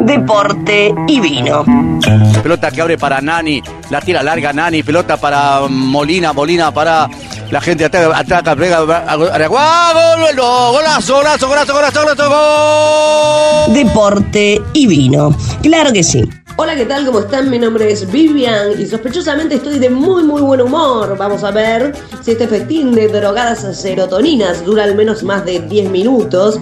deporte y vino. Pelota que abre para Nani, la tira larga Nani, pelota para Molina, Molina para la gente ataca, ataca, pega, gol, golazo, golazo, golazo, golazo, golazo, gol. Deporte y vino. Claro que sí. Hola, ¿qué tal? ¿Cómo están? Mi nombre es Vivian y sospechosamente estoy de muy muy buen humor. Vamos a ver si este festín de drogadas serotoninas dura al menos más de 10 minutos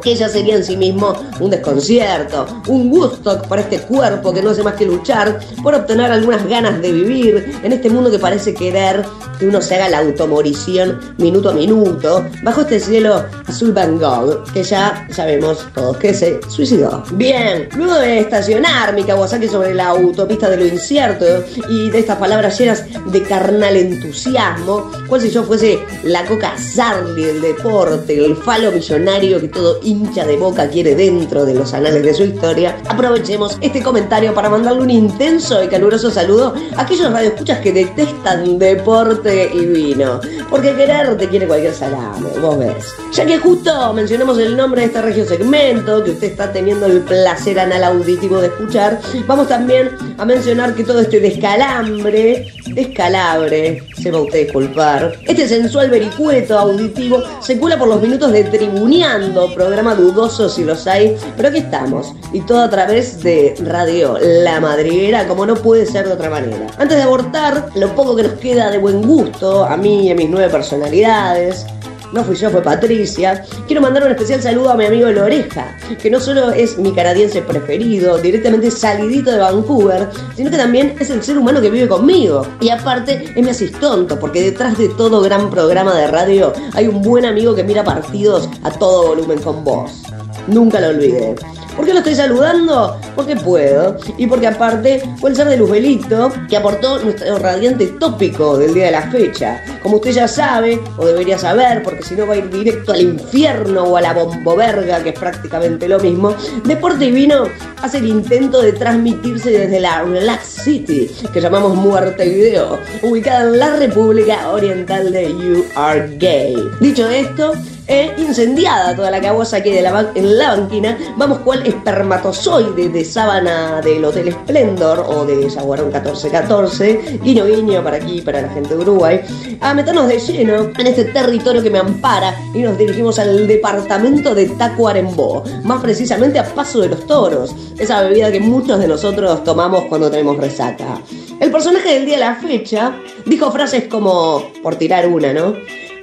que ya sería en sí mismo un desconcierto, un gusto para este cuerpo que no hace más que luchar por obtener algunas ganas de vivir en este mundo que parece querer que uno se haga la automorición minuto a minuto bajo este cielo azul Van Gogh que ya sabemos todos que se suicidó. Bien, luego de estacionar mi Kawasaki sobre la autopista de lo incierto y de estas palabras llenas de carnal entusiasmo, cual si yo fuese la coca Sarli del deporte, el falo millonario que todo hincha de boca quiere dentro de los anales de su historia, aprovechemos este comentario para mandarle un intenso y caluroso saludo a aquellos radioescuchas que detestan deporte y vino. Porque querer te quiere cualquier salame, vos ves. Ya que justo mencionamos el nombre de este regio segmento que usted está teniendo el placer anal auditivo de escuchar, vamos también a mencionar que todo este descalambre, descalabre, se va usted a disculpar, este sensual vericueto auditivo se cula por los minutos de tribuneando programa dudoso si los hay, pero aquí estamos. Y todo a través de Radio La Madriguera, como no puede ser de otra manera. Antes de abortar, lo poco que nos queda de buen gusto, a mí y a mis nueve personalidades, no fui yo, fue Patricia. Quiero mandar un especial saludo a mi amigo Loreja, que no solo es mi canadiense preferido, directamente salidito de Vancouver, sino que también es el ser humano que vive conmigo. Y aparte es mi asistonto, porque detrás de todo gran programa de radio hay un buen amigo que mira partidos a todo volumen con voz. Nunca lo olvidé. ¿Por qué lo estoy saludando? Porque puedo. Y porque aparte fue el ser de Luzbelito que aportó nuestro radiante tópico del día de la fecha. Como usted ya sabe, o debería saber, porque si no va a ir directo al infierno o a la bomboverga, que es prácticamente lo mismo, Deporte Vino hace el intento de transmitirse desde la Relax City, que llamamos Muerte Video, ubicada en la República Oriental de You Are Gay. Dicho esto, e incendiada toda la cabosa que de la en la banquina, vamos cual espermatozoide de sábana del Hotel Splendor o de Zaguarón 1414, guiño guiño para aquí, para la gente de Uruguay, a meternos de lleno en este territorio que me ampara y nos dirigimos al departamento de Tacuarembó, más precisamente a Paso de los Toros, esa bebida que muchos de nosotros tomamos cuando tenemos resaca. El personaje del día de la fecha dijo frases como, por tirar una, ¿no?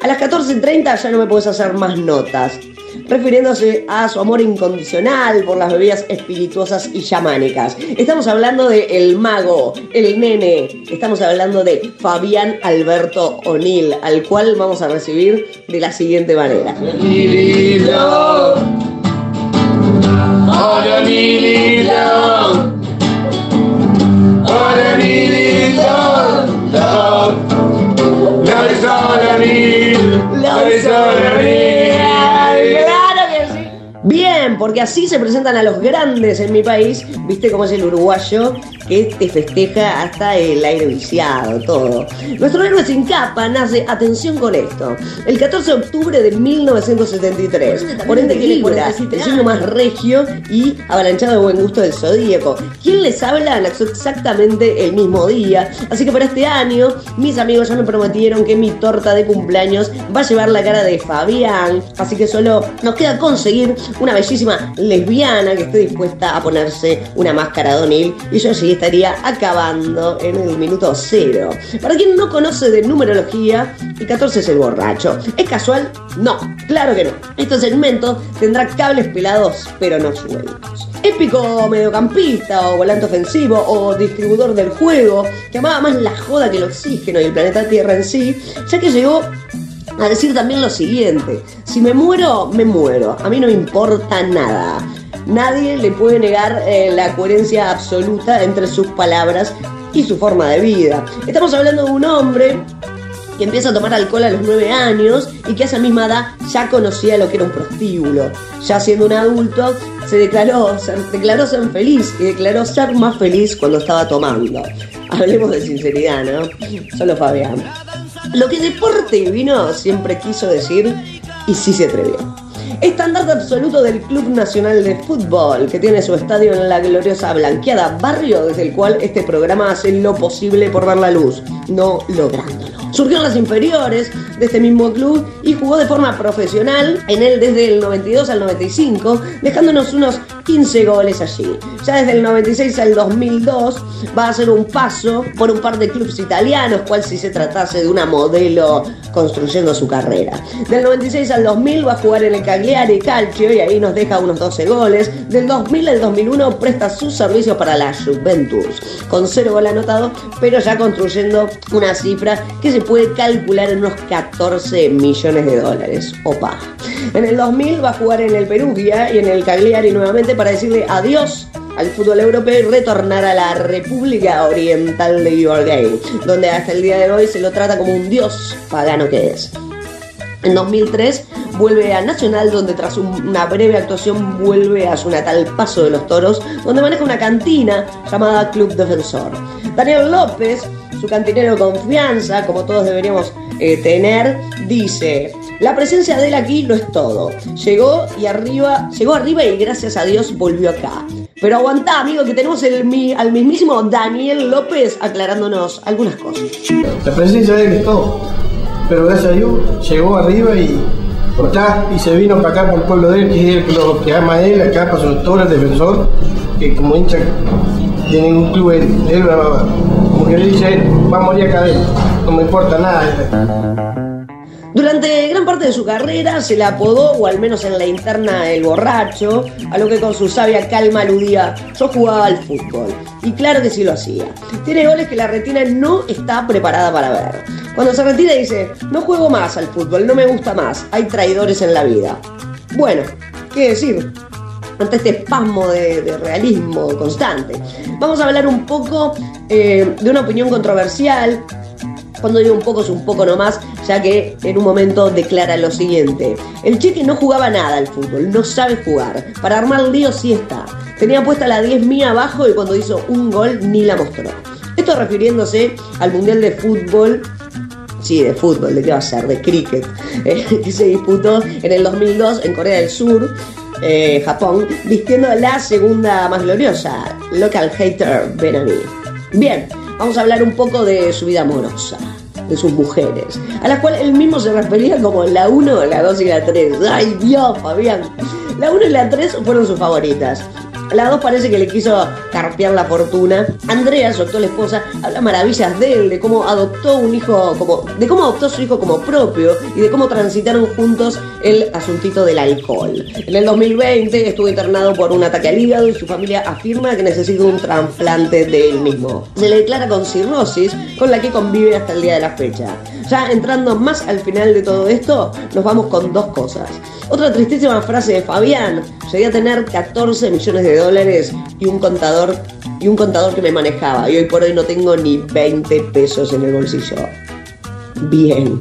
A las 14.30 ya no me puedes hacer más notas, refiriéndose a su amor incondicional por las bebidas espirituosas y chamánicas. Estamos hablando de el mago, el nene, estamos hablando de Fabián Alberto O'Neill, al cual vamos a recibir de la siguiente manera. Porque así se presentan a los grandes en mi país, viste cómo es el uruguayo, que te festeja hasta el aire viciado, todo. Nuestro héroe sin capa nace, atención con esto, el 14 de octubre de 1973, por ende Libra, el signo más regio y avalanchado de buen gusto del zodíaco. ¿Quién les habla? Nació exactamente el mismo día, así que para este año, mis amigos ya me prometieron que mi torta de cumpleaños va a llevar la cara de Fabián, así que solo nos queda conseguir una bellísima lesbiana que esté dispuesta a ponerse una máscara de O'Neill y yo sí estaría acabando en el minuto cero. Para quien no conoce de numerología, el 14 es el borracho. ¿Es casual? No, claro que no. Este segmento tendrá cables pelados, pero no sueltos. Épico mediocampista o volante ofensivo o distribuidor del juego, que amaba más la joda que el oxígeno y el planeta Tierra en sí, ya que llegó a decir también lo siguiente, si me muero, me muero, a mí no me importa nada. Nadie le puede negar eh, la coherencia absoluta entre sus palabras y su forma de vida. Estamos hablando de un hombre que empieza a tomar alcohol a los 9 años y que a esa misma edad ya conocía lo que era un prostíbulo. Ya siendo un adulto, se declaró, se declaró ser feliz y declaró ser más feliz cuando estaba tomando. Hablemos de sinceridad, ¿no? Solo Fabián. Lo que Deporte Vino siempre quiso decir y sí se atrevió. Estandarte absoluto del Club Nacional de Fútbol, que tiene su estadio en la gloriosa Blanqueada, barrio desde el cual este programa hace lo posible por ver la luz, no lográndolo. Surgió en las inferiores de este mismo club y jugó de forma profesional en él desde el 92 al 95, dejándonos unos 15 goles allí. Ya desde el 96 al 2002 va a hacer un paso por un par de clubes italianos, cual si se tratase de una modelo construyendo su carrera. Del 96 al 2000 va a jugar en el Cagliari Calcio y ahí nos deja unos 12 goles. Del 2000 al 2001 presta sus servicios para la Juventus, con cero gol anotado, pero ya construyendo una cifra que se puede calcular en unos 14 millones de dólares. Opa. En el 2000 va a jugar en el Perugia y en el Cagliari nuevamente para decirle adiós al fútbol europeo y retornar a la República Oriental de Uruguay, donde hasta el día de hoy se lo trata como un dios pagano que es. En 2003 vuelve a Nacional, donde tras una breve actuación vuelve a su natal Paso de los Toros, donde maneja una cantina llamada Club Defensor. Daniel López, su cantinero de confianza, como todos deberíamos eh, tener, dice, la presencia de él aquí no es todo. Llegó y arriba, llegó arriba y gracias a Dios volvió acá. Pero aguantá, amigo, que tenemos el, al mismísimo Daniel López aclarándonos algunas cosas. La presencia de él es todo. Pero gracias a Dios llegó arriba y está y se vino para acá por el pueblo de él, que es lo que ama a él, acá para su todo el defensor, que como hincha de ningún club él, él le dice a él, va a acá de él, no me importa nada. Durante gran parte de su carrera se le apodó, o al menos en la interna, el borracho, a lo que con su sabia calma aludía, yo jugaba al fútbol. Y claro que sí lo hacía. Tiene goles que la retina no está preparada para ver. Cuando se retira dice, no juego más al fútbol, no me gusta más, hay traidores en la vida. Bueno, ¿qué decir? Ante este espasmo de, realismo constante. Vamos a hablar un poco eh, de una opinión controversial cuando digo un poco es un poco nomás, ya que en un momento declara lo siguiente. El Cheque no jugaba nada al fútbol, no sabe jugar. Para armar lío sí está. Tenía puesta la 10 mía abajo y cuando hizo un gol ni la mostró. Esto refiriéndose al Mundial de Fútbol sí, de fútbol, ¿de qué va a ser? De cricket, eh, que se disputó en el 2002 en Corea del Sur, eh, Japón, vistiendo la segunda más gloriosa, Local Hater Benami. Bien, vamos a hablar un poco de su vida amorosa, de sus mujeres, a las cuales él mismo se refería como la 1, la 2 y la 3. ¡Ay Dios, Fabián! La 1 y la 3 fueron sus favoritas. La 2 parece que le quiso carpear la fortuna. Andrea, su actual esposa, habla maravillas de él, de cómo adoptó un hijo de cómo adoptó su hijo como propio y de cómo transitaron juntos el asuntito del alcohol. En el 2020 estuvo internado por un ataque al hígado y su familia afirma que necesita un trasplante de él mismo. Se le declara con cirrosis, con la que convive hasta el día de la fecha. Ya entrando más al final de todo esto, nos vamos con dos cosas. Otra tristísima frase de Fabián, llegué a tener 14 millones de dólares y un contador y un contador que me manejaba y hoy por hoy no tengo ni 20 pesos en el bolsillo. Bien.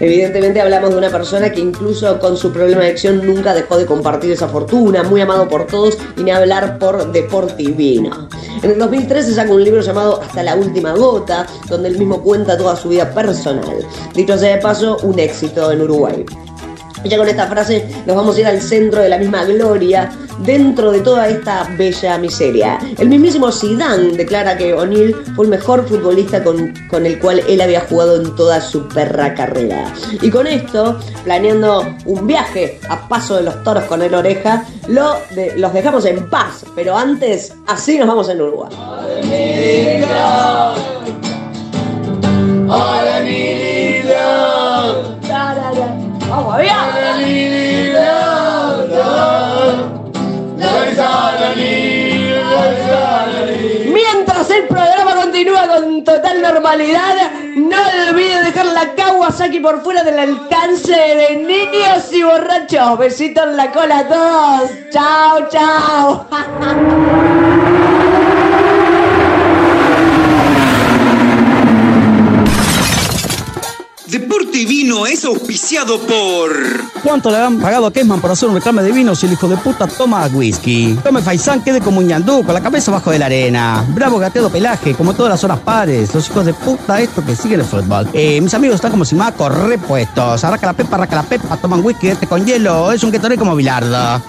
Evidentemente hablamos de una persona que incluso con su problema de adicción nunca dejó de compartir esa fortuna, muy amado por todos y ni hablar por Deportivino. En el 2013 saca un libro llamado Hasta la última gota, donde él mismo cuenta toda su vida personal. Dicho sea de paso, un éxito en Uruguay. Ya con esta frase nos vamos a ir al centro de la misma gloria dentro de toda esta bella miseria. El mismísimo Zidane declara que O'Neill fue el mejor futbolista con, con, el cual él había jugado en toda su perra carrera. Y con esto, planeando un viaje a paso de los toros con el oreja, lo los dejamos en paz. Pero antes, así nos vamos en Uruguay. No olvide dejar la Kawasaki por fuera del alcance de niños y borrachos. Besitos en la cola a todos. Chao, chao. Deporte Este vino es auspiciado por. ¿Cuánto le han pagado a Kesman por hacer un reclame de vino si el hijo de puta toma whisky? Tome Faisán, quede como un ñandú, con la cabeza bajo de la arena. Bravo gateado pelaje, como todas las horas pares. Los hijos de puta, esto que siguen el fútbol. Eh, mis amigos están como si macos repuestos. Arraca la pepa, arraca la pepa, toman whisky este con hielo. Es un que como bilardo.